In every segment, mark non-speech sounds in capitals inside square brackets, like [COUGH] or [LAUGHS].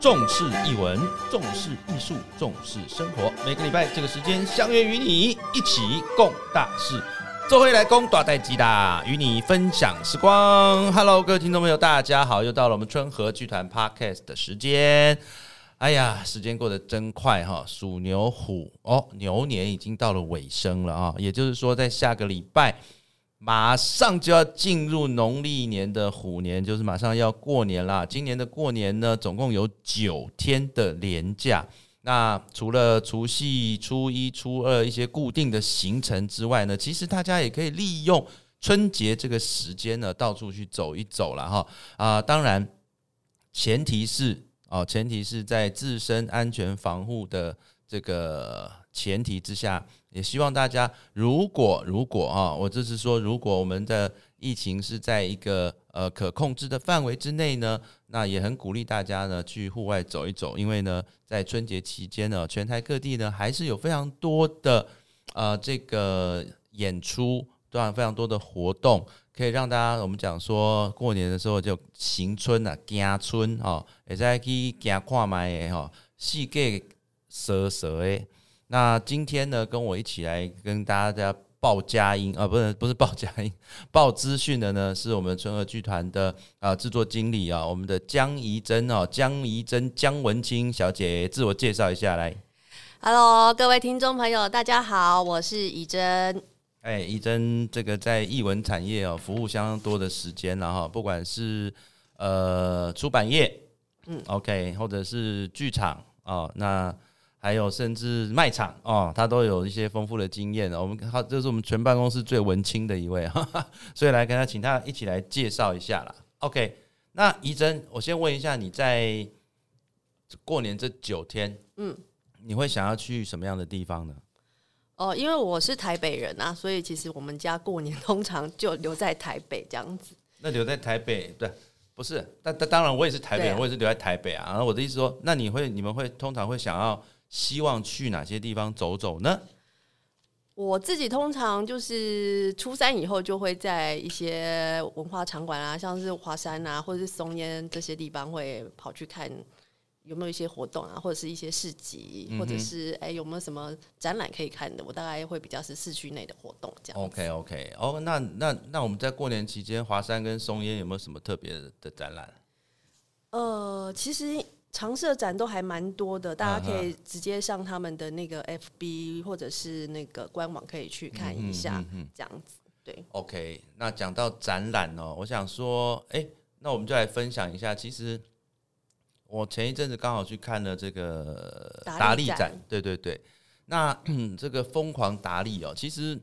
重视译文，重视艺术，重视生活。每个礼拜这个时间相约与你一起共大事。做回来攻大代机的，与你分享时光。Hello，各位听众朋友，大家好，又到了我们春和剧团 Podcast 的时间。哎呀，时间过得真快哈！鼠牛虎哦，牛年已经到了尾声了啊，也就是说，在下个礼拜。马上就要进入农历年的虎年，就是马上要过年啦。今年的过年呢，总共有九天的连假。那除了除夕、初一、初二一些固定的行程之外呢，其实大家也可以利用春节这个时间呢，到处去走一走了哈。啊，当然前提是哦，前提是在自身安全防护的这个前提之下。也希望大家，如果如果啊，我这是说，如果我们的疫情是在一个呃可控制的范围之内呢，那也很鼓励大家呢去户外走一走，因为呢，在春节期间呢，全台各地呢还是有非常多的呃这个演出，当然非常多的活动，可以让大家我们讲说过年的时候就行春啊，行春哦，也在去行看卖的哈，世界蛇蛇诶。那今天呢，跟我一起来跟大家报佳音啊，不是不是报佳音，[LAUGHS] 报资讯的呢，是我们春和剧团的啊制作经理啊，我们的江怡珍哦，江怡珍江文清小姐，自我介绍一下来。Hello，各位听众朋友，大家好，我是怡珍。哎，怡珍这个在译文产业哦，服务相当多的时间了哈，不管是呃出版业，嗯，OK，或者是剧场哦，那。还有甚至卖场哦，他都有一些丰富的经验。我们好，这是我们全办公室最文青的一位，[LAUGHS] 所以来跟他请他一起来介绍一下啦。OK，那怡珍，我先问一下，你在过年这九天，嗯，你会想要去什么样的地方呢？哦，因为我是台北人啊，所以其实我们家过年通常就留在台北这样子。那留在台北，对，不是？但但当然，我也是台北人，我也是留在台北啊。然后我的意思说，那你会，你们会通常会想要？希望去哪些地方走走呢？我自己通常就是初三以后就会在一些文化场馆啊，像是华山啊，或者是松烟这些地方会跑去看有没有一些活动啊，或者是一些市集，或者是哎有没有什么展览可以看的。我大概会比较是市区内的活动这样。OK OK，哦，那那那我们在过年期间，华山跟松烟有没有什么特别的展览？呃，其实。常设展都还蛮多的，大家可以直接上他们的那个 FB 或者是那个官网可以去看一下，这样子。对，OK。那讲到展览哦，我想说，哎，那我们就来分享一下。其实我前一阵子刚好去看了这个达利展，对对对。那 [CLEARS THROAT] 这个疯狂达利哦，其实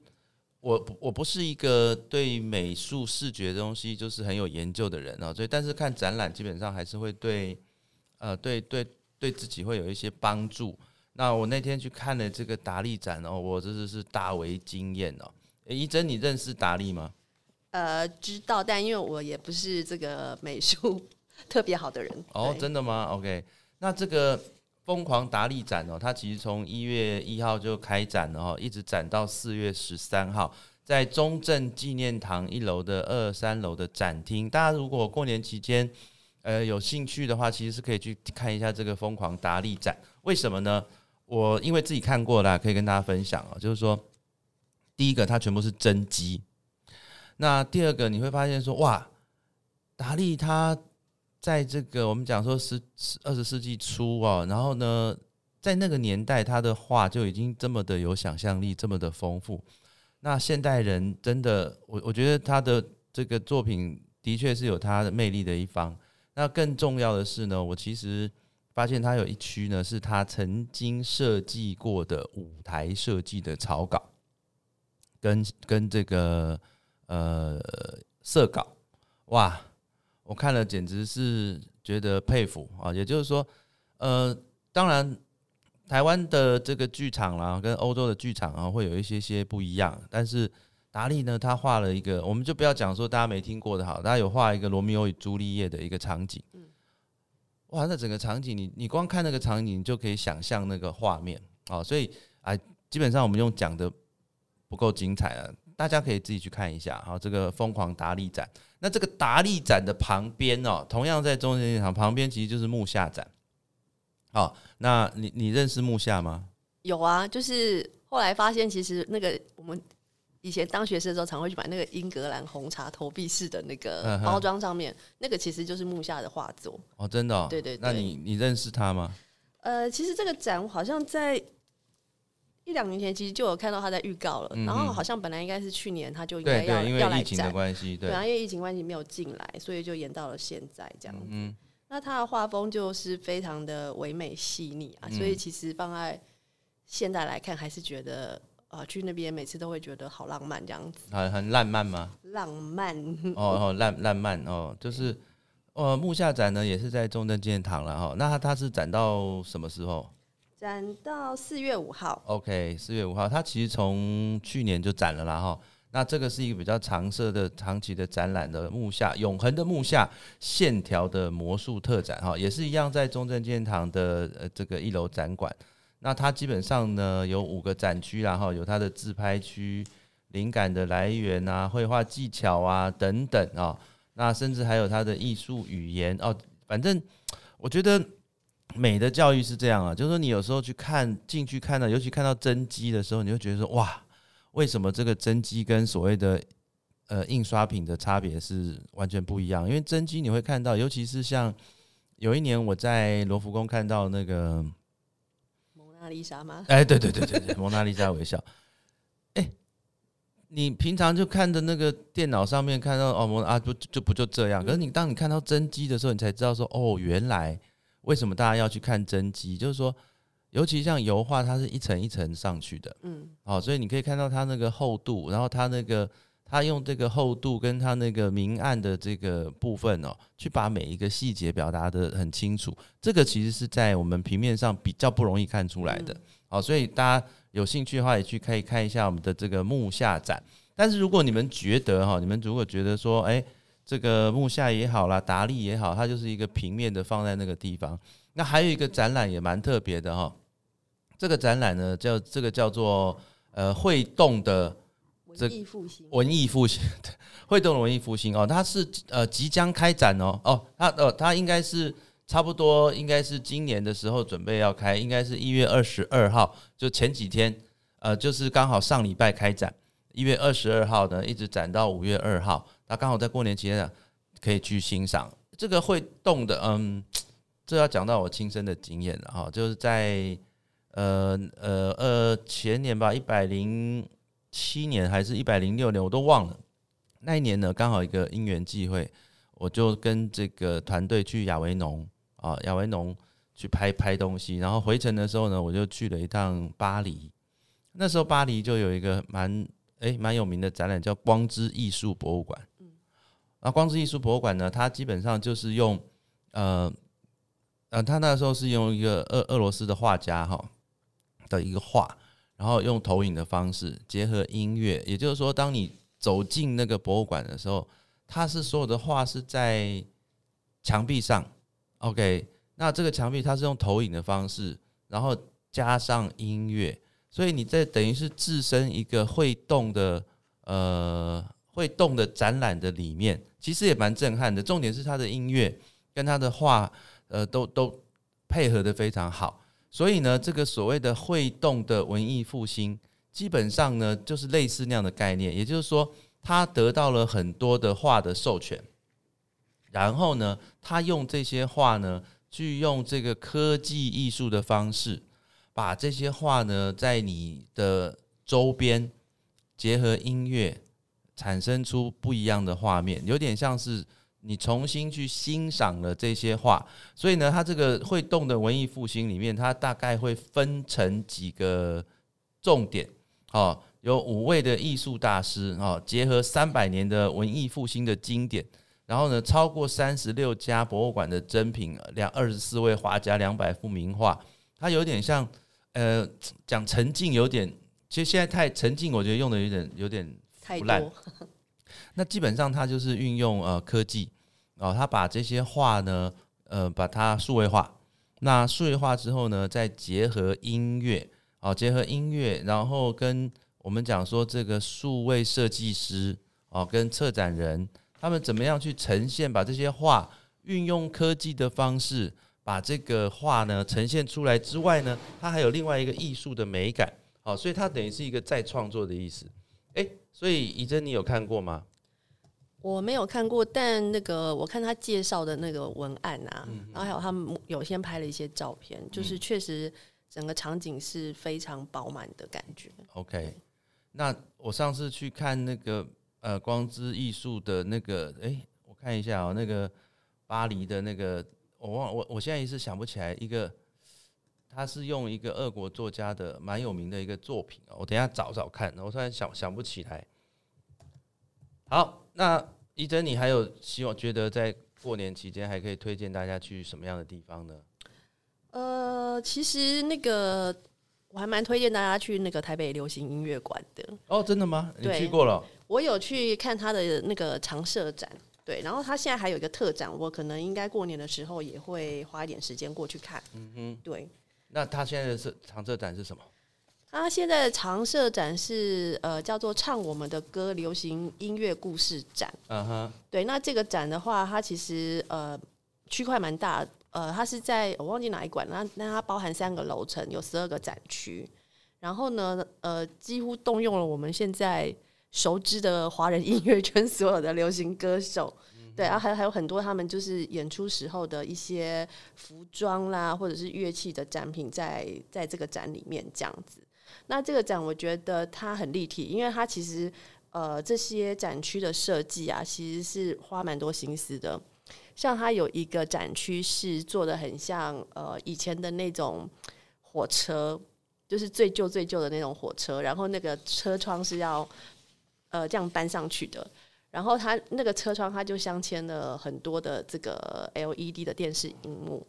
我我不是一个对美术视觉东西就是很有研究的人哦，所以但是看展览基本上还是会对。呃，对对对自己会有一些帮助。那我那天去看了这个达利展哦，我真的是大为惊艳哦。一真，你认识达利吗？呃，知道，但因为我也不是这个美术 [LAUGHS] 特别好的人。哦，真的吗？OK，那这个疯狂达利展哦，它其实从一月一号就开展了哈，一直展到四月十三号，在中正纪念堂一楼的二三楼的展厅。大家如果过年期间，呃，有兴趣的话，其实是可以去看一下这个疯狂达利展。为什么呢？我因为自己看过了，可以跟大家分享哦。就是说，第一个，它全部是真机；那第二个，你会发现说，哇，达利他在这个我们讲说十二十世纪初啊，然后呢，在那个年代，他的画就已经这么的有想象力，这么的丰富。那现代人真的，我我觉得他的这个作品的确是有他的魅力的一方。那更重要的是呢，我其实发现他有一区呢，是他曾经设计过的舞台设计的草稿，跟跟这个呃色稿，哇，我看了简直是觉得佩服啊！也就是说，呃，当然台湾的这个剧场啦，跟欧洲的剧场啊，会有一些些不一样，但是。达利呢？他画了一个，我们就不要讲说大家没听过的，好，他有画一个罗密欧与朱丽叶的一个场景。嗯，哇，那整个场景，你你光看那个场景，你就可以想象那个画面啊。所以啊，基本上我们用讲的不够精彩了，大家可以自己去看一下。好，这个疯狂达利展，那这个达利展的旁边哦，同样在中正剧场旁边，其实就是木下展。好，那你你认识木下吗？有啊，就是后来发现，其实那个我们以前当学生的时候，常会去买那个英格兰红茶投币式的那个包装，上面那个其实就是木下的画作。哦，真的、哦，对对对那你你认识他吗？呃，其实这个展我好像在一两年前其实就有看到他在预告了，嗯然后好像本来应该是去年他就应该要要来为疫情的展，关系，对对，啊，因为疫情关系没有进来，所以就延到了现在这样子。嗯那他的画风就是非常的唯美细腻啊，嗯所以其实放在现代来看，还是觉得啊、去那边每次都会觉得好浪漫这样子，很很浪漫吗？浪漫。哦哦，烂浪漫哦，就是呃木下展呢也是在中正纪念堂了哈、那它它是展到什么时候展到四月五号，？OK，四月五号，它其实从去年就展了啦哈、那这个是一个比较长设的长期的展览的木下永恒的木下线条的魔术特展哈、也是一样在中正纪念堂的呃这个一楼展馆。那它基本上呢有五个展区啦哈，有它的自拍区、灵感的来源啊、绘画技巧啊等等啊、那甚至还有它的艺术语言哦。反正 [TSK] 我觉得美的教育是这样啊，就是说你有时候去看进去看到，尤其看到真迹的时候，你会觉得说哇，为什么这个真迹跟所谓的呃印刷品的差别是完全不一样？因为真迹你会看到，尤其是像有一年我在罗浮宫看到那个。丽莎吗？哎，对对对对对，蒙娜丽莎微笑。哎，你平常就看着那个电脑上面看到哦，蒙啊，不就不就这样？可是你当你看到真机的时候，你才知道说哦，原来为什么大家要去看真机？就是说，尤其像油画，它是一层一层上去的，嗯，哦，所以你可以看到它那个厚度，然后它那个它用这个厚度跟他那个明暗的这个部分哦，去把每一个细节表达的很清楚。这个其实是在我们平面上比较不容易看出来的。好，所以大家有兴趣的话，也去可以看一下我们的这个木下展。但是如果你们觉得哈，你们如果觉得说，哎，这个木下也好啦，达利也好，它就是一个平面的放在那个地方。那还有一个展览也蛮特别的哈，这个展览呢叫这个叫做呃会动的这文艺复兴，文艺复兴，[LAUGHS] 会动的文艺复兴哦，它是呃即将开展哦哦，它呃它应该是差不多应该是今年的时候准备要开，应该是一月二十二号，就前几天呃就是刚好上礼拜开展，一月二十二号呢一直展到五月二号，那刚好在过年期间呢可以去欣赏。这个会动的，嗯，[TSK] 这要讲到我亲身的经验了哈，就是在呃呃呃前年吧，一百零七年还是一百零六年，我都忘了。那一年呢，刚好一个因缘际会，我就跟这个团队去亚维农啊，亚维农去拍拍东西，然后回程的时候呢，我就去了一趟巴黎。那时候巴黎就有一个蛮诶蛮有名的展览，叫光之艺术博物馆。嗯那光之艺术博物馆呢，它基本上就是用呃呃，他那时候是用一个俄俄罗斯的画家哈的一个画，然后用投影的方式结合音乐，也就是说，当你走进那个博物馆的时候，它是所有的画是在墙壁上，OK，那这个墙壁它是用投影的方式，然后加上音乐，所以你在等于是置身一个会动的呃会动的展览的里面，其实也蛮震撼的。重点是它的音乐跟它的画，呃，都都配合的非常好。所以呢，这个所谓的会动的文艺复兴，基本上呢就是类似那样的概念，也就是说，他得到了很多的画的授权，然后呢，他用这些画呢，去用这个科技艺术的方式，把这些画呢，在你的周边结合音乐，产生出不一样的画面，有点像是你重新去欣赏了这些画。所以呢，它这个会动的文艺复兴里面，它大概会分成几个重点，哦，有五位的艺术大师哦，结合三百年的文艺复兴的经典，然后呢，超过三十六家博物馆的珍品，两二十四位画家，两百幅名画，它有点像呃讲沉浸，有点其实现在太沉浸，我觉得用的有点有点太腐烂多，[LAUGHS] 那基本上它就是运用呃科技哦，他把这些画呢，呃，把它数位化。那数位化之后呢，再结合音乐，哦，结合音乐，然后跟我们讲说这个数位设计师哦，跟策展人他们怎么样去呈现，把这些画运用科技的方式，把这个画呢呈现出来之外呢，它还有另外一个艺术的美感，哦，所以它等于是一个再创作的意思。哎，所以怡珍，你有看过吗？我没有看过，但那个我看他介绍的那个文案啊，然后还有他们有先拍了一些照片，就是确实整个场景是非常饱满的感觉。OK，那我上次去看那个呃光之艺术的那个，哎、我看一下哦、那个巴黎的那个，我忘我我现在一时想不起来一个，他是用一个俄国作家的蛮有名的一个作品哦，我等一下找找看，我突然想想不起来。好，那一珍，你还有希望觉得在过年期间还可以推荐大家去什么样的地方呢？呃，其实那个我还蛮推荐大家去那个台北流行音乐馆的。哦，真的吗？你去过了？我有去看他的那个常设展，对，然后他现在还有一个特展，我可能应该过年的时候也会花一点时间过去看。嗯哼，对。那他现在的是常设展是什么？他现在的常设展是呃叫做“唱我们的歌”流行音乐故事展。嗯哼，对，那这个展的话，它其实呃区块蛮大，呃，它是在我忘记哪一馆，那那它包含三个楼层，有十二个展区。然后呢，呃，几乎动用了我们现在熟知的华人音乐圈所有的流行歌手。对，然后还有还有很多他们就是演出时候的一些服装啦，或者是乐器的展品在在这个展里面这样子。那这个展我觉得它很立体，因为它其实呃这些展区的设计啊，其实是花蛮多心思的。像它有一个展区是做的很像呃以前的那种火车，就是最旧最旧的那种火车，然后那个车窗是要呃这样搬上去的。然后它那个车窗，它就镶嵌了很多的这个 LED 的电视荧幕，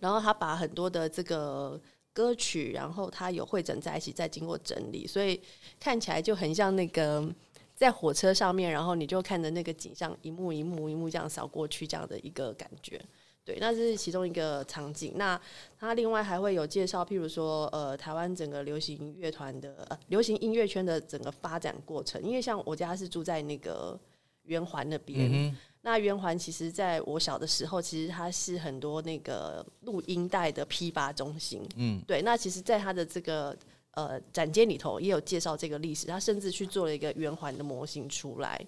然后它把很多的这个歌曲，然后它有汇整在一起，再经过整理，所以看起来就很像那个在火车上面，然后你就看着那个景象一幕一幕一幕这样扫过去这样的一个感觉。对，那这是其中一个场景。那它另外还会有介绍，譬如说，呃，台湾整个流行乐团的、流行音乐圈的整个发展过程。因为像我家是住在那个圆环那边，嗯那圆环其实在我小的时候，其实它是很多那个录音带的批发中心。嗯，对。那其实，在它的这个呃展间里头，也有介绍这个历史。他甚至去做了一个圆环的模型出来。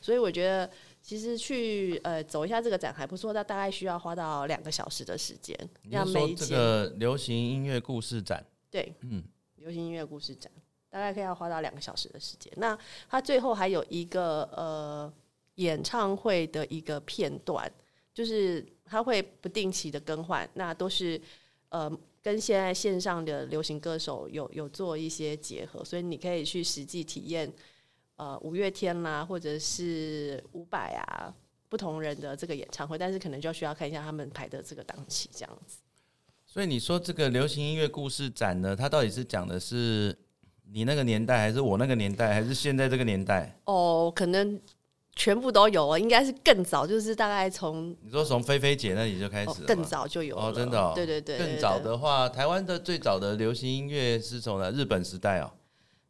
所以我觉得，其实去呃走一下这个展还不错。那大概需要花到两个小时的时间，你是说这个流行音乐故事展？对，嗯，流行音乐故事展大概可以要花到两个小时的时间。那它最后还有一个呃演唱会的一个片段，就是它会不定期的更换，那都是呃跟现在线上的流行歌手有有做一些结合，所以你可以去实际体验呃五月天啦，或者是伍佰啊。不同人的这个演唱会，但是可能就要需要看一下他们排的这个档期，这样子。所以你说这个流行音乐故事展呢，它到底是讲的是你那个年代，还是我那个年代，还是现在这个年代？哦，可能全部都有哦，应该是更早，就是大概从你说从菲菲姐那里就开始更早就有了。哦，真的哦，对对对对更早的话，台湾的最早的流行音乐是从哪日本时代哦。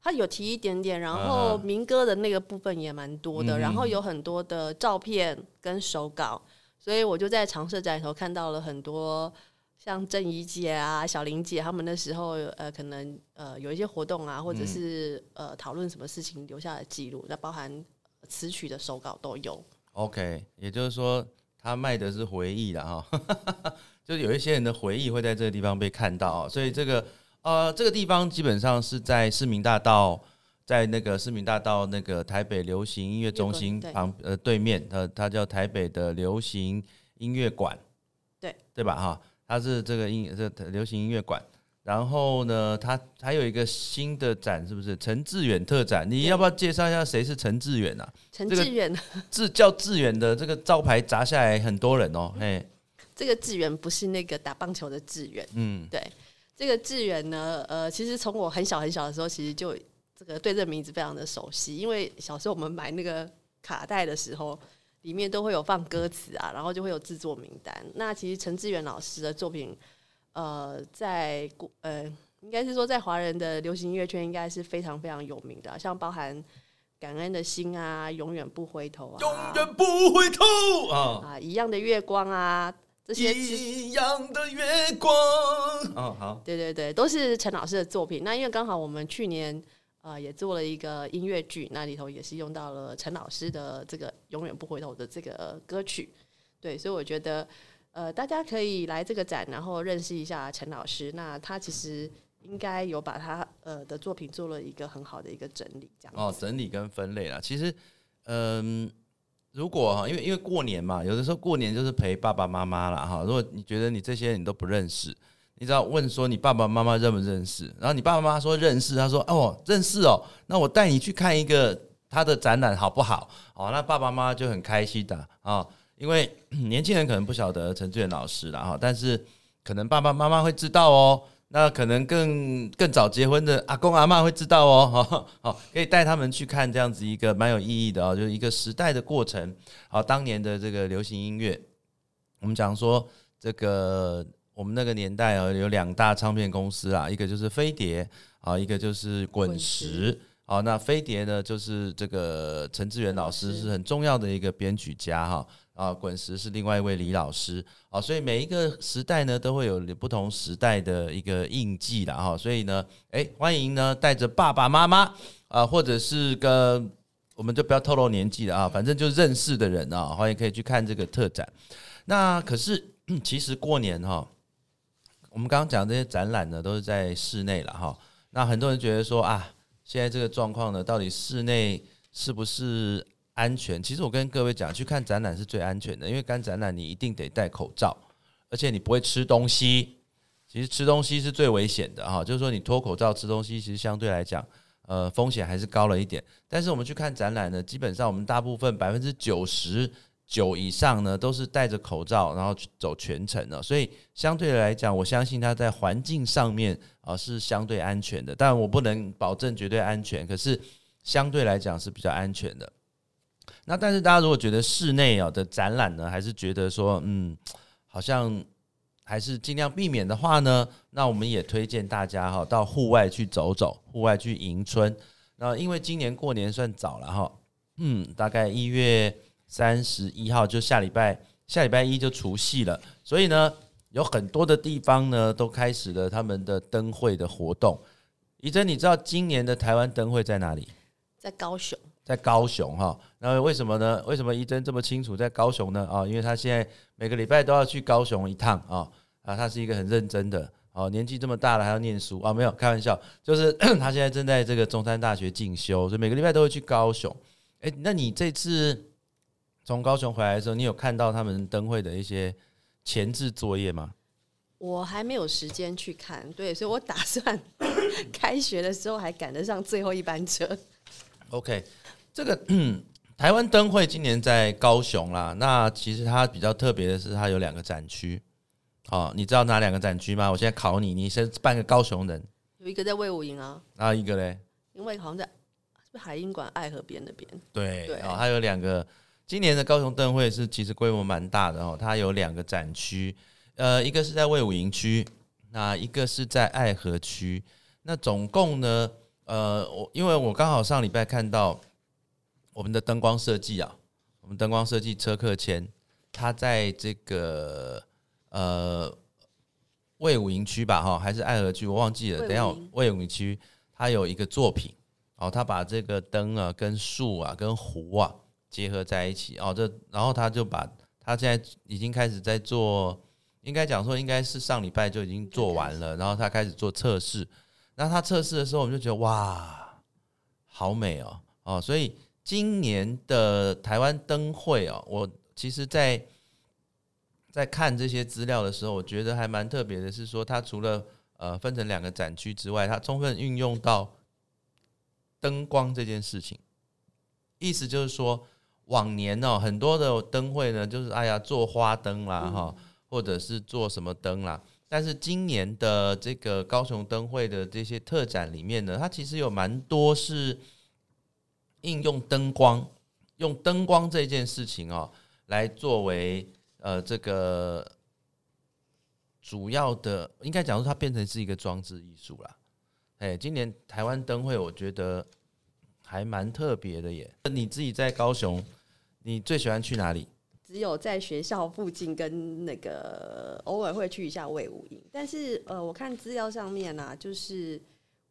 他有提一点点，然嗯后民歌的那个部分也蛮多的，嗯。然后有很多的照片跟手稿，所以我就在常设展里头看到了很多像郑怡姐啊、小玲姐他们那时候呃可能呃有一些活动啊，或者是、呃讨论什么事情留下的记录，那包含呃词曲的手稿都有。OK，也就是说，他卖的是回忆了哈，[LAUGHS] 就是有一些人的回忆会在这个地方被看到啊，所以这个呃，这个地方基本上是在市民大道，在那个市民大道那个台北流行音乐中心旁呃对面，呃，它叫台北的流行音乐馆，对对吧哈？它是这个音这流行音乐馆。然后呢，他还有一个新的展，是不是陈志远特展？你要不要介绍一下谁是陈志远啊？陈这个志远，[LAUGHS] 志叫志远的这个招牌砸下来很多人哦，嘿，这个志远不是那个打棒球的志远。嗯，对，这个志远呢，呃，其实从我很小很小的时候，其实就这个对这个名字非常的熟悉，因为小时候我们买那个卡带的时候，里面都会有放歌词啊，然后就会有制作名单。那其实陈志远老师的作品，呃，在国呃，应该是说在华人的流行音乐圈，应该是非常非常有名的啊、像包含感恩的心啊，永远不回头啊，永远不回头啊！啊，一样的月光啊，这些一样的月光。哦，好，对对对，都是陈老师的作品。那因为刚好我们去年呃也做了一个音乐剧，那里头也是用到了陈老师的这个永远不回头的这个歌曲。对，所以我觉得呃大家可以来这个展，然后认识一下陈老师。那他其实应该有把他呃的作品做了一个很好的一个整理，这样哦，整理跟分类啦。其实，嗯。如果哈，因为因为过年嘛，有的时候过年就是陪爸爸妈妈了哈。如果你觉得你这些你都不认识，你只要问说你爸爸妈妈认不认识，然后你爸爸妈妈说认识，他说哦认识哦，那我带你去看一个他的展览好不好？哦，那爸爸妈妈就很开心的啊，因为 [CLEARS THROAT] 年轻人可能不晓得陈志远老师了哈，但是可能爸爸妈妈会知道哦。那可能更更早结婚的阿公阿妈会知道哦，[LAUGHS] 好，好可以带他们去看这样子一个蛮有意义的哦，就是一个时代的过程。好，当年的这个流行音乐，我们讲说这个我们那个年代啊，有两大唱片公司啊，一个就是飞碟啊，一个就是滚石。好，那飞碟呢，就是这个陈志远老师是很重要的一个编曲家哈。啊，滚石是另外一位李老师啊，所以每一个时代呢都会有不同时代的一个印记的哈，所以呢，哎，欢迎呢带着爸爸妈妈啊，或者是跟我们就不要透露年纪了啊，反正就认识的人啊，欢迎可以去看这个特展。那可是其实过年哈，我们刚刚讲这些展览呢都是在室内了哈，那很多人觉得说啊，现在这个状况呢，到底室内是不是？安全，其实我跟各位讲，去看展览是最安全的，因为看展览你一定得戴口罩，而且你不会吃东西。其实吃东西是最危险的哈，就是说你脱口罩吃东西，其实相对来讲，呃，风险还是高了一点。但是我们去看展览呢，基本上我们大部分百分之九十九以上呢，都是戴着口罩，然后走全程的，所以相对来讲，我相信它在环境上面啊是相对安全的。但我不能保证绝对安全，可是相对来讲是比较安全的。那但是大家如果觉得室内啊的展览呢，还是觉得说嗯，好像还是尽量避免的话呢，那我们也推荐大家哈到户外去走走，户外去迎春。那因为今年过年算早了哈，嗯，大概一月三十一号就下礼拜，下礼拜一就除夕了，所以呢，有很多的地方呢都开始了他们的灯会的活动。怡珍，你知道今年的台湾灯会在哪里？在高雄。在高雄哈，那为什么呢？为什么一真这么清楚在高雄呢？啊，因为他现在每个礼拜都要去高雄一趟啊啊，他是一个很认真的哦，年纪这么大了还要念书啊，没有开玩笑，就是 [CLEARS THROAT] 他现在正在这个中山大学进修，所以每个礼拜都会去高雄。哎，那你这次从高雄回来的时候，你有看到他们灯会的一些前置作业吗？我还没有时间去看，对，所以我打算 [COUGHS] 开学的时候还赶得上最后一班车。OK。这个 [CLEARS THROAT] 台湾灯会今年在高雄啦，那其实它比较特别的是，它有两个展区。哦，你知道哪两个展区吗？我现在考你，你是半个高雄人。有一个在魏武营啊，那一个嘞？因为好像在是不是海英馆爱河边那边。对，哦，它有两个。今年的高雄灯会是其实规模蛮大的哦，它有两个展区，呃，一个是在魏武营区，那一个是在爱河区。那总共呢，呃，我因为我刚好上礼拜看到。我们的灯光设计啊，我们灯光设计车客签，他在这个呃魏武营区吧，哈，还是爱河区，我忘记了。等下魏武营区，他有一个作品，哦，他把这个灯啊、跟树啊、跟湖啊结合在一起，哦，这然后他就把他现在已经开始在做，应该讲说应该是上礼拜就已经做完了，然后他开始做测试。那他测试的时候，我们就觉得哇，好美哦，哦，所以。今年的台湾灯会哦，我其实，在在看这些资料的时候，我觉得还蛮特别的，是说它除了呃分成两个展区之外，它充分运用到灯光这件事情。意思就是说，往年哦很多的灯会呢，就是哎呀做花灯啦哈，或者是做什么灯啦，但是今年的这个高雄灯会的这些特展里面呢，它其实有蛮多是。应用灯光，用灯光这件事情哦，来作为呃这个主要的，应该讲说它变成是一个装置艺术啦。哎，今年台湾灯会，我觉得还蛮特别的耶。你自己在高雄，你最喜欢去哪里？只有在学校附近跟那个偶尔会去一下魏武营，但是呃，我看资料上面啊、就是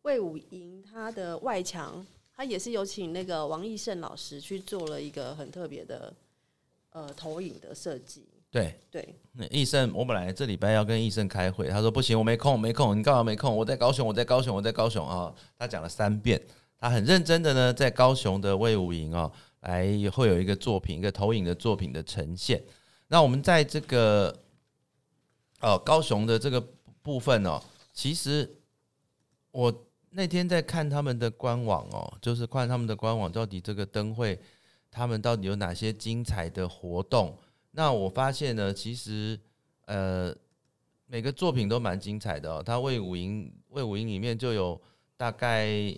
魏武营它的外墙，它也是有请那个王义胜老师去做了一个很特别的呃投影的设计。对，对，那义胜，我本来这礼拜要跟义胜开会，他说不行，我没空，没空，你干嘛没空？我在高雄，我在高雄，我在高雄啊、他讲了三遍，他很认真的呢，在高雄的魏武营哦，来会有一个作品，一个投影的作品的呈现。那我们在这个哦高雄的这个部分哦，其实我那天在看他们的官网哦，就是看他们的官网到底这个灯会，他们到底有哪些精彩的活动。那我发现呢，其实呃每个作品都蛮精彩的哦。他魏武营魏武营里面就有大概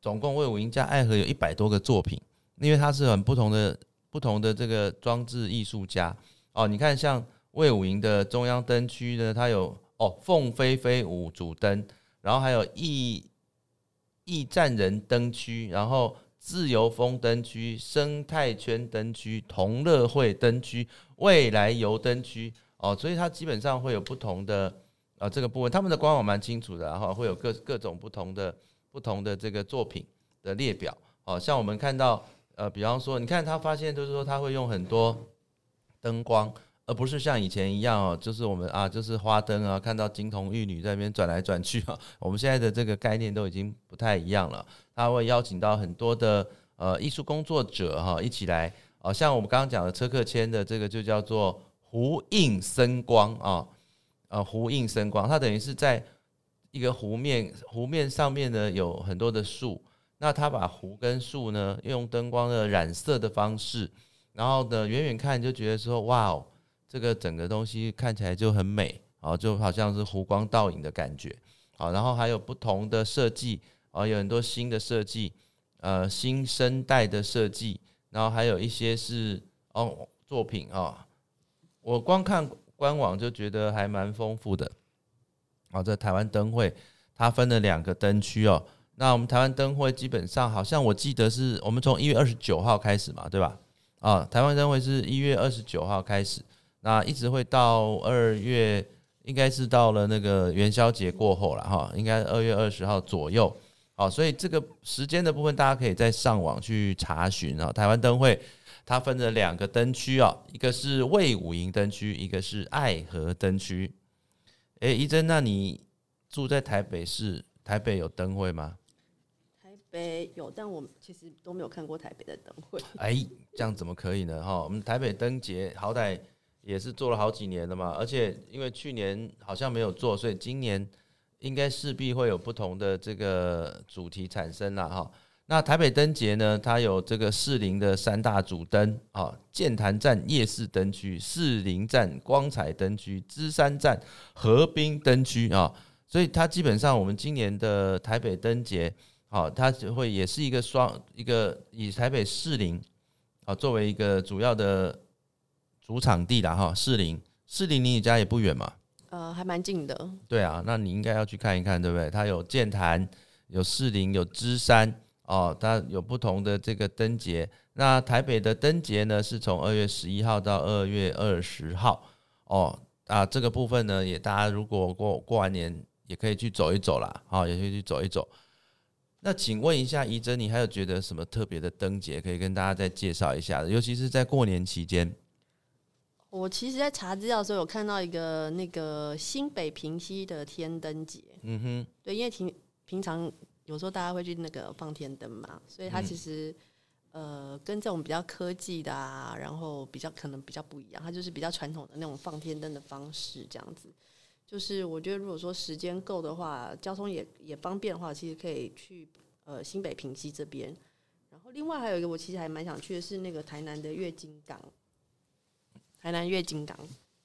总共魏武营加爱河有一百多个作品，因为它是很不同的不同的这个装置艺术家哦。你看像魏武营的中央灯区呢，它有哦凤飞飞舞主灯，然后还有驿驿站人灯区，然后自由风灯区、生态圈灯区、同乐会灯区、未来游灯区哦，所以它基本上会有不同的啊这个部分，他们的官网蛮清楚的，然后会有各各种不同的不同的这个作品的列表。哦，像我们看到呃，比方说，你看他发现就是说他会用很多灯光。而不是像以前一样哦，就是我们啊，就是花灯啊，看到金童玉女在那边转来转去啊。我们现在的这个概念都已经不太一样了。他会邀请到很多的呃艺术工作者哈、一起来，哦，像我们刚刚讲的车克签的这个就叫做湖映生光啊，呃，湖映生光，它等于是在一个湖面，湖面上面呢有很多的树，那他把湖跟树呢用灯光的染色的方式，然后呢远远看就觉得说哇哦。这个整个东西看起来就很美，啊，就好像是湖光倒影的感觉，好，然后还有不同的设计，啊，有很多新的设计，呃，新生代的设计，然后还有一些是哦作品啊，我光看官网就觉得还蛮丰富的，好，这台湾灯会它分了两个灯区哦，那我们台湾灯会基本上好像我记得是我们从一月二十九号开始嘛，对吧？啊，台湾灯会是一月二十九号开始。那一直会到二月，应该是到了那个元宵节过后了哈，应该二月二十号左右。好，所以这个时间的部分，大家可以在上网去查询啊。台湾灯会它分了两个灯区啊，一个是魏武营灯区，一个是爱河灯区。诶，怡珍，那你住在台北市，台北有灯会吗？台北有，但我其实都没有看过台北的灯会。哎，这样怎么可以呢？哈，我们台北灯节好歹。也是做了好几年了嘛，而且因为去年好像没有做，所以今年应该势必会有不同的这个主题产生了哈。那台北灯节呢，它有这个士林的三大主灯啊，剑潭站夜市灯区、士林站光彩灯区、芝山站河滨灯区啊，所以它基本上我们今年的台北灯节，好，它会也是一个双一个以台北士林啊作为一个主要的。主场地啦，哈，士林，士林离你家也不远嘛，呃，还蛮近的。对啊，那你应该要去看一看，对不对？它有剑潭，有士林，有芝山，哦，它有不同的这个灯节。那台北的灯节呢，是从二月十一号到二月二十号，哦，啊，这个部分呢，也大家如果过过完年也可以去走一走啦，好，也可以去走一走。那请问一下怡珍，你还有觉得什么特别的灯节可以跟大家再介绍一下的？尤其是在过年期间。我其实，在查资料的时候，有看到一个那个新北平溪的天灯节。嗯哼，对，因为平平常有时候大家会去那个放天灯嘛，所以它其实、呃跟这种比较科技的啊，然后比较可能比较不一样，它就是比较传统的那种放天灯的方式，这样子。就是我觉得，如果说时间够的话，交通也也方便的话，其实可以去呃新北平溪这边。然后另外还有一个，我其实还蛮想去的是那个台南的月经港。台南月经港，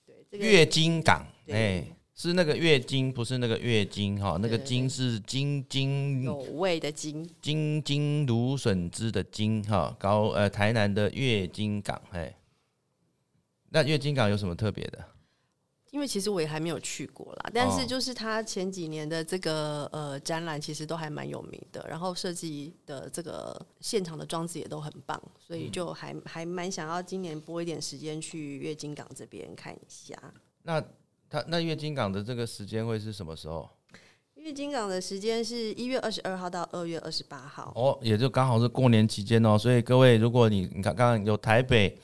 对，这个月经港，对。哎，是那个月经，不是那个月经哈，那个经是金金有味的金，金金芦笋汁的金哈，高呃台南的月经港，哎，那月经港有什么特别的？因为其实我也还没有去过啦，但哦是就是他前几年的这个呃展览其实都还蛮有名的，然后设计的这个现场的装置也都很棒，所嗯以就还还蛮想要今年拨一点时间去月经港这边看一下。那他那月经港的这个时间会是什么时候？月经港的时间是一月二十二号到二月二十八号。哦，也就刚好是过年期间哦，所以各位，如果你你看刚刚有台北，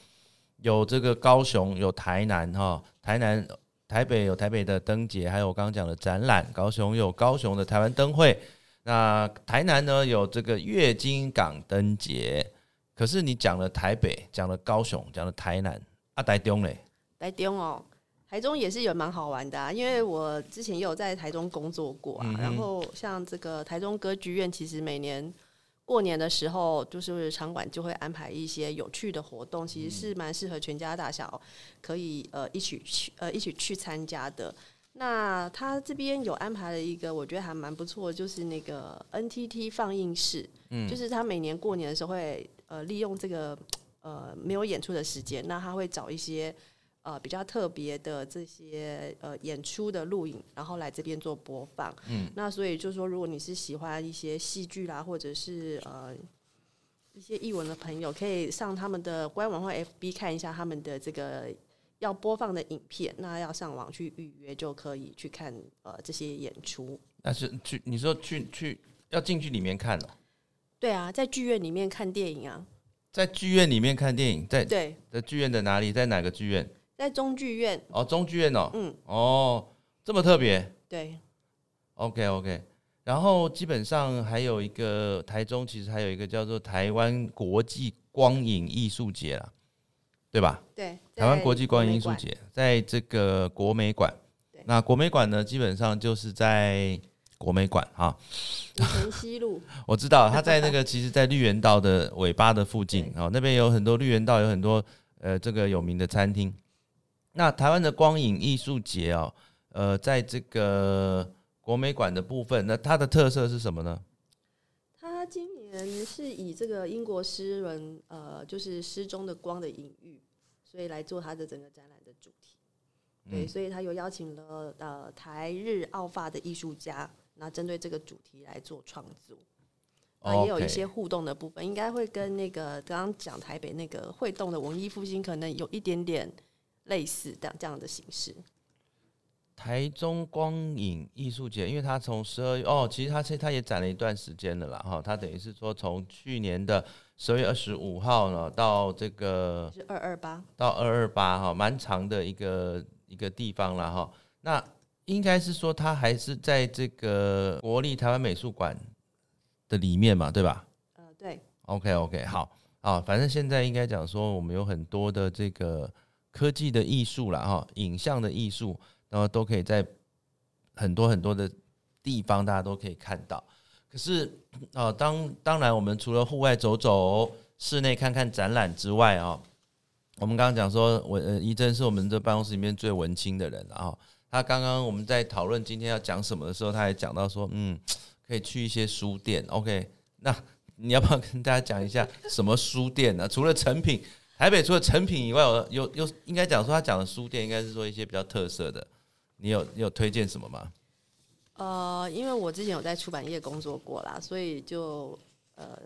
有这个高雄，有台南哈、台南、台北有台北的灯节，还有我刚刚讲的展览，高雄有高雄的台湾灯会，那台南呢有这个月经港灯节。可是你讲了台北，讲了高雄，讲了台南，啊，台中嘞，台中哦，台中也是有蛮好玩的啊，因为我之前也有在台中工作过啊。嗯然后像这个台中歌剧院，其实每年过年的时候，就是场馆就会安排一些有趣的活动，其实是蛮适合全家大小可以呃一起去呃一起去参加的。那他这边有安排了一个，我觉得还蛮不错，就是那个 NTT 放映室，嗯就是他每年过年的时候会呃利用这个呃没有演出的时间，那他会找一些呃比较特别的这些呃演出的录影，然后来这边做播放。嗯，那所以就是说，如果你是喜欢一些戏剧啦，或者是呃一些译文的朋友，可以上他们的官网或 FB 看一下他们的这个要播放的影片，那要上网去预约就可以去看呃这些演出。那是去你说去去要进去里面看哦，对啊，在剧院里面看电影啊，在剧院里面看电影，在对，在剧院的哪里？在哪个剧院？在中剧院，哦，中剧院哦，嗯，哦，这么特别。对。OK OK，然后基本上还有一个台中，其实还有一个叫做台湾国际光影艺术节啦，对吧？对，台湾国际光影艺术节在这个国美馆。那国美馆呢，基本上就是在国美馆哈，紫田西路，[LAUGHS] 我知道它在那个其实，在绿园道的尾巴的附近 [LAUGHS] 哦，那边有很多绿园道有很多呃这个有名的餐厅。那台湾的光影艺术节哦，呃，在这个国美馆的部分，那它的特色是什么呢？它今年是以这个英国诗人呃，就是诗中的光的隐喻，所以来做它的整个展览的主题。对，嗯所以他有邀请了呃台日澳法的艺术家，那针对这个主题来做创作。啊，也有一些互动的部分，应该会跟那个刚刚讲台北那个会动的文艺复兴可能有一点点类似这样这样的形式。台中光影艺术节，因为它从十二月哦，其实它是它也展了一段时间了啦，哈，它等于是说从去年的十二月二十五号呢到这个是二二八，到二二八哈，蛮长的一个一个地方了哈。那应该是说它还是在这个国立台湾美术馆的里面嘛，对吧呃，对，？OK OK，好啊，反正现在应该讲说我们有很多的这个科技的艺术啦，哈，影像的艺术，然后都可以在很多很多的地方大家都可以看到。可是啊，当当然我们除了户外走走、室内看看展览之外啊，我们刚刚讲说，我呃，怡珍是我们这办公室里面最文青的人了哈。他刚刚我们在讨论今天要讲什么的时候，他还讲到说，嗯，可以去一些书店。OK，那你要不要跟大家讲一下什么书店呢？除了成品，台北除了成品以外，有有有应该讲说他讲的书店，应该是说一些比较特色的。你有你有推荐什么吗？呃，因为我之前有在出版业工作过啦，所以就呃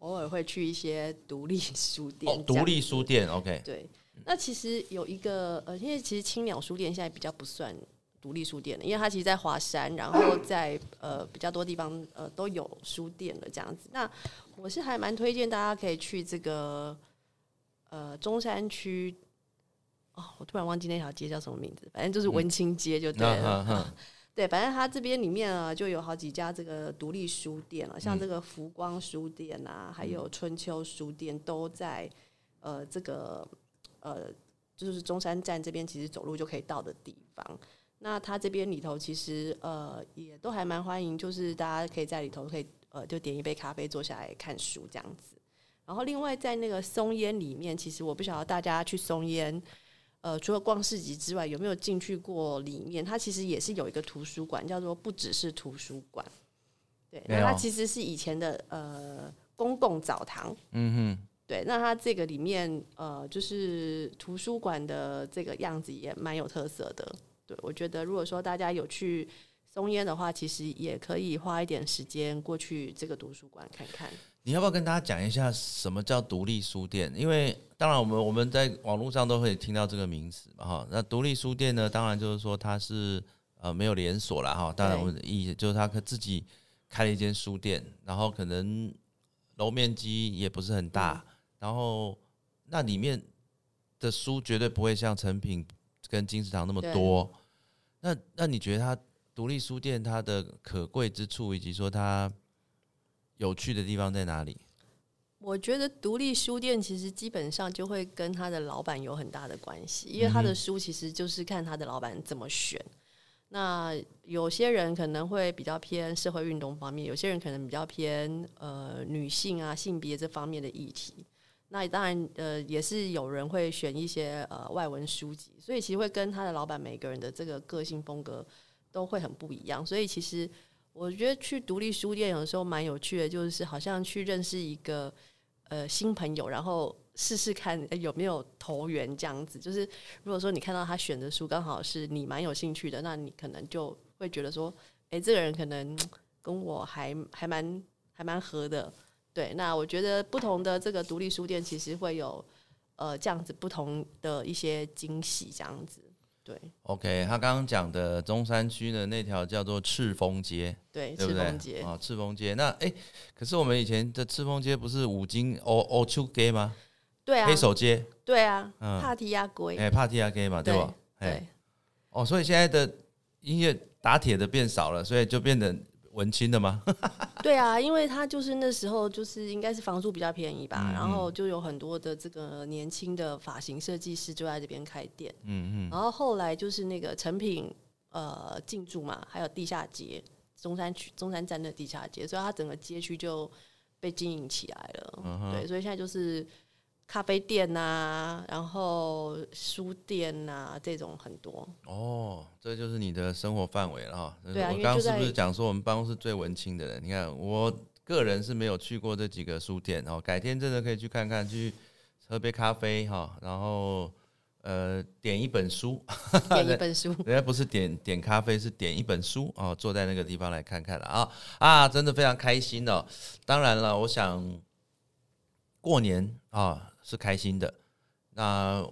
偶尔会去一些独立书店。哦，独立书店。OK，对，那其实有一个呃，因为其实青鸟书店现在比较不算独立书店了，因为它其实，在华山，然后在呃比较多地方呃都有书店了这样子。那我是还蛮推荐大家可以去这个呃中山区。哦，我突然忘记那条街叫什么名字，反正就是文清街就对了。[LAUGHS] 对，反正它这边里面啊，就有好几家这个独立书店了，嗯像这个福光书店啊，还有春秋书店，都在呃这个呃就是中山站这边，其实走路就可以到的地方。那它这边里头其实呃也都还蛮欢迎，就是大家可以在里头可以呃就点一杯咖啡，坐下来看书这样子。然后另外在那个松烟里面，其实我不晓得大家去松烟。呃，除了逛市集之外，有没有进去过里面？它其实也是有一个图书馆，叫做不只是图书馆。对，那它其实是以前的呃公共澡堂。嗯哼对，那它这个里面呃，就是图书馆的这个样子也蛮有特色的。对我觉得，如果说大家有去松烟的话，其实也可以花一点时间过去这个图书馆看看。你要不要跟大家讲一下什么叫独立书店？因为当然我们我们在网络上都会听到这个名词嘛，哈。那独立书店呢，当然就是说它是呃没有连锁了哈。当然我的意思就是他可自己开了一间书店，然后可能楼面积也不是很大，然后那里面的书绝对不会像成品跟金石堂那么多。那那你觉得它？独立书店它的可贵之处，以及说它有趣的地方在哪里？我觉得独立书店其实基本上就会跟他的老板有很大的关系，因为他的书其实就是看他的老板怎么选。那有些人可能会比较偏社会运动方面，有些人可能比较偏呃女性啊性别这方面的议题。那当然呃也是有人会选一些呃外文书籍，所以其实会跟他的老板每个人的这个个性风格。都会很不一样，所以其实我觉得去独立书店有时候蛮有趣的，就是好像去认识一个呃新朋友，然后试试看有没有投缘这样子。就是如果说你看到他选的书刚好是你蛮有兴趣的，那你可能就会觉得说，哎，这个人可能跟我还还蛮还蛮合的。对，那我觉得不同的这个独立书店其实会有呃这样子不同的一些惊喜这样子。对，OK，他刚刚讲的中山区的那条叫做赤峰街，对，赤峰街啊，赤峰街。那哎，可是我们以前的赤峰街不是五金哦哦出街吗？对啊，黑手街，对啊，帕提亚街，哎，帕提亚街嘛，对吧？对，哦，所以现在的音乐打铁的变少了，所以就变得。文青的吗？[LAUGHS] 对啊，因为他就是那时候就是应该是房租比较便宜吧，然后就有很多的这个年轻的发型设计师就在这边开店。嗯嗯。然后后来就是那个成品呃进驻嘛，还有地下街中山区中山站的地下街，所以它整个街区就被经营起来了。对，所以现在就是。咖啡店呐，然后书店呐，这种很多。哦，这就是你的生活范围了哈。对啊，我刚刚是不是讲说我们办公室最文青的人？你看，我个人是没有去过这几个书店哦，改天真的可以去看看，去喝杯咖啡哈，然后呃点一本书，点一本书，[LAUGHS] 人家不是点点咖啡，是点一本书哦，坐在那个地方来看看了啊啊，真的非常开心哦。当然了，我想过年啊。是开心的，那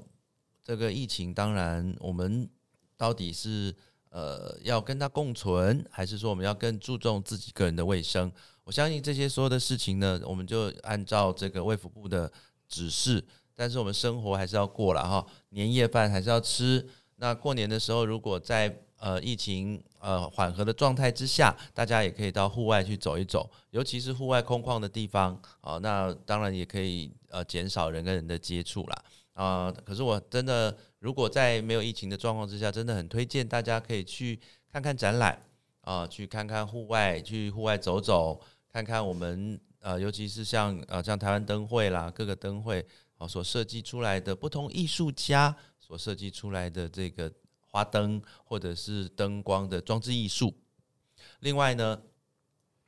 这个疫情当然，我们到底是呃要跟它共存，还是说我们要更注重自己个人的卫生？我相信这些所有的事情呢，我们就按照这个卫福部的指示，但是我们生活还是要过了哈，年夜饭还是要吃。那过年的时候，如果在呃疫情呃缓和的状态之下，大家也可以到户外去走一走，尤其是户外空旷的地方啊，那当然也可以。呃，减少人跟人的接触啦。啊！可是我真的，如果在没有疫情的状况之下，真的很推荐大家可以去看看展览啊，去看看户外，去户外走走，看看我们呃，尤其是像呃，像台湾灯会啦，各个灯会啊所设计出来的不同艺术家所设计出来的这个花灯或者是灯光的装置艺术。另外呢，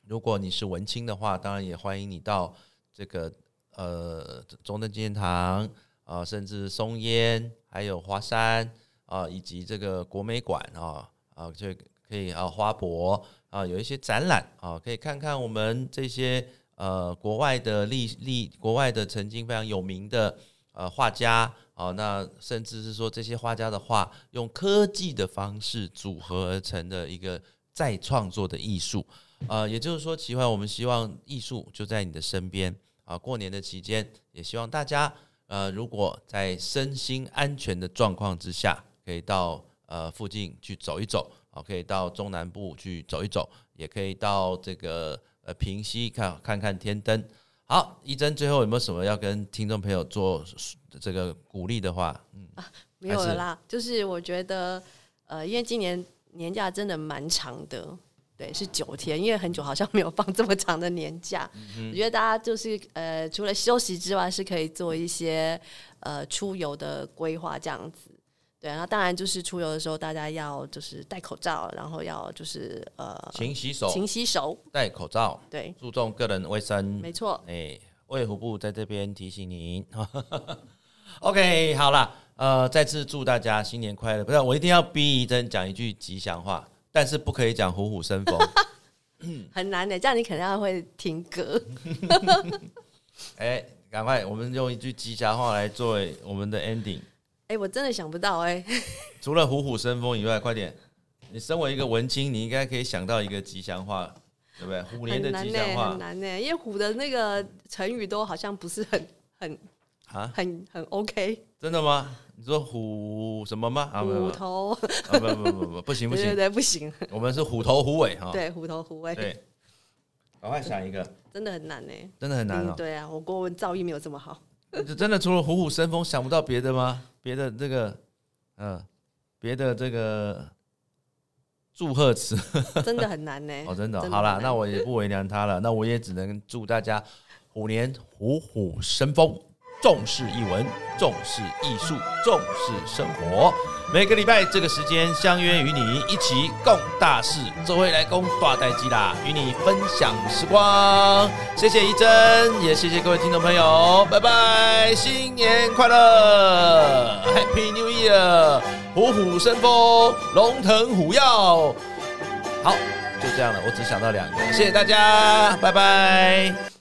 如果你是文青的话，当然也欢迎你到这个。呃，中正纪念堂啊，甚至松烟，还有华山啊，以及这个国美馆啊啊，就可以啊，花博啊，有一些展览啊，可以看看我们这些呃国外的历历国外的曾经非常有名的呃画家啊，那甚至是说这些画家的画用科技的方式组合而成的一个再创作的艺术呃，也就是说，奇幻，我们希望艺术就在你的身边。啊，过年的期间，也希望大家，呃，如果在身心安全的状况之下，可以到呃附近去走一走，啊，可以到中南部去走一走，也可以到这个呃平西看看看天灯。好，一真最后有没有什么要跟听众朋友做这个鼓励的话？嗯，没有了啦，就是我觉得，呃，因为今年年假真的蛮长的。对，是九天，因为很久好像没有放这么长的年假。我觉得大家就是呃，除了休息之外，是可以做一些呃出游的规划这样子。对，然后当然就是出游的时候，大家要就是戴口罩，然后要就是呃勤洗手，勤洗手，戴口罩，对，注重个人卫生，没错。哎，卫福部在这边提醒您。[LAUGHS] OK，好了，呃，再次祝大家新年快乐！不是，我一定要逼一真讲一句吉祥话，但是不可以讲虎虎生风。[LAUGHS] 很难的，这样你肯定会听歌。[LAUGHS] 哎，赶快，我们用一句吉祥话来作为我们的 ending。哎，我真的想不到哎。[LAUGHS] 除了虎虎生风以外，快点！你身为一个文青，你应该可以想到一个吉祥话，对不对？虎年的吉祥话很难呢，因为虎的那个成语都好像不是很很啊，很很 OK。真的吗？你说虎什么吗？虎头啊不不不不不不行不行对对不行，我们是虎头虎尾哈。对，虎头虎尾。对，赶快想一个，真的很难呢，真的很难哦。对啊，我国文造诣没有这么好。真的除了虎虎生风，想不到别的吗？别的这个，嗯，别的这个。祝贺词 [LAUGHS] 真的很难呢。哦，真的，好了，那我也不为难他了。那我也只能祝大家虎年虎虎生风，重视译文，重视艺术，重视生活。每个礼拜这个时间相约与你一起共大事，这回来共大代机啦，与你分享时光。谢谢一真，也谢谢各位听众朋友，拜拜，新年快乐，Happy New Year。虎虎生风，龙腾虎跃。好，就这样了。我只想到两个，谢谢大家，拜拜。